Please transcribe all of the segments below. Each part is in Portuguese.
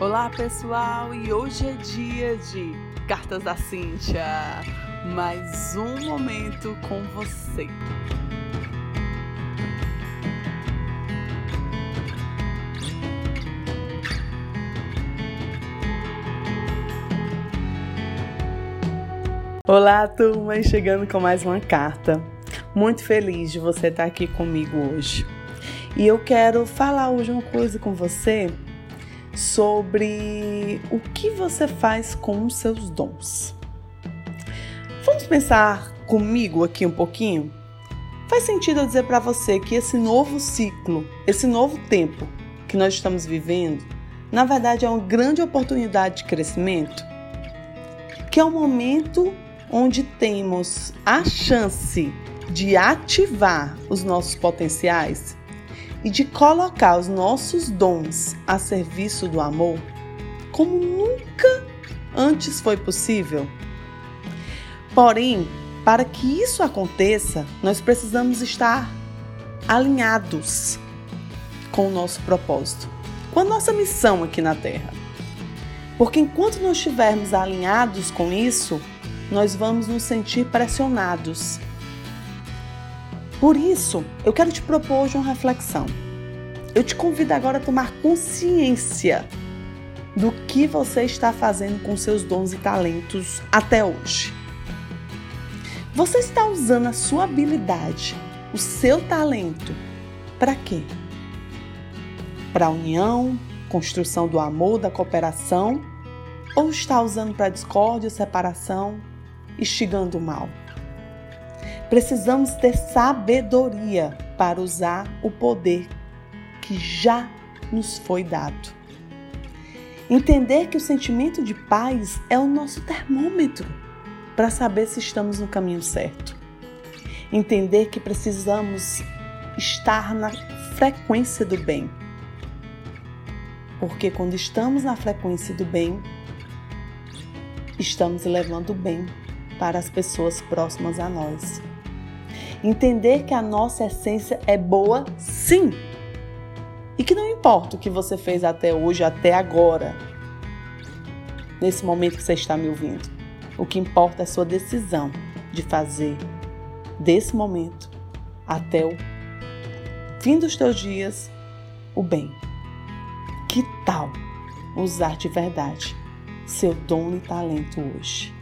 Olá pessoal, e hoje é dia de Cartas da Cíntia. Mais um momento com você. Olá, turma, chegando com mais uma carta. Muito feliz de você estar aqui comigo hoje. E eu quero falar hoje uma coisa com você sobre o que você faz com os seus dons. Vamos pensar comigo aqui um pouquinho? Faz sentido eu dizer para você que esse novo ciclo, esse novo tempo que nós estamos vivendo, na verdade é uma grande oportunidade de crescimento? Que é um momento onde temos a chance de ativar os nossos potenciais e de colocar os nossos dons a serviço do amor como nunca antes foi possível. Porém, para que isso aconteça, nós precisamos estar alinhados com o nosso propósito, com a nossa missão aqui na Terra. Porque enquanto não estivermos alinhados com isso, nós vamos nos sentir pressionados. Por isso, eu quero te propor hoje uma reflexão. Eu te convido agora a tomar consciência do que você está fazendo com seus dons e talentos até hoje. Você está usando a sua habilidade, o seu talento, para quê? Para a união, construção do amor, da cooperação, ou está usando para discórdia, separação, instigando o mal. Precisamos ter sabedoria para usar o poder que já nos foi dado. Entender que o sentimento de paz é o nosso termômetro para saber se estamos no caminho certo. Entender que precisamos estar na frequência do bem. Porque quando estamos na frequência do bem, estamos levando o bem para as pessoas próximas a nós. Entender que a nossa essência é boa, sim. E que não importa o que você fez até hoje, até agora, nesse momento que você está me ouvindo. O que importa é a sua decisão de fazer desse momento até o fim dos teus dias o bem. Que tal usar de verdade seu dom e talento hoje?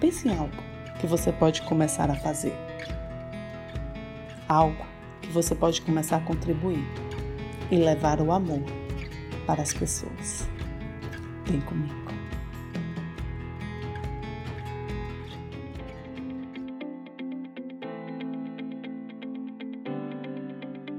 Pense em algo que você pode começar a fazer. Algo que você pode começar a contribuir e levar o amor para as pessoas. Vem comigo.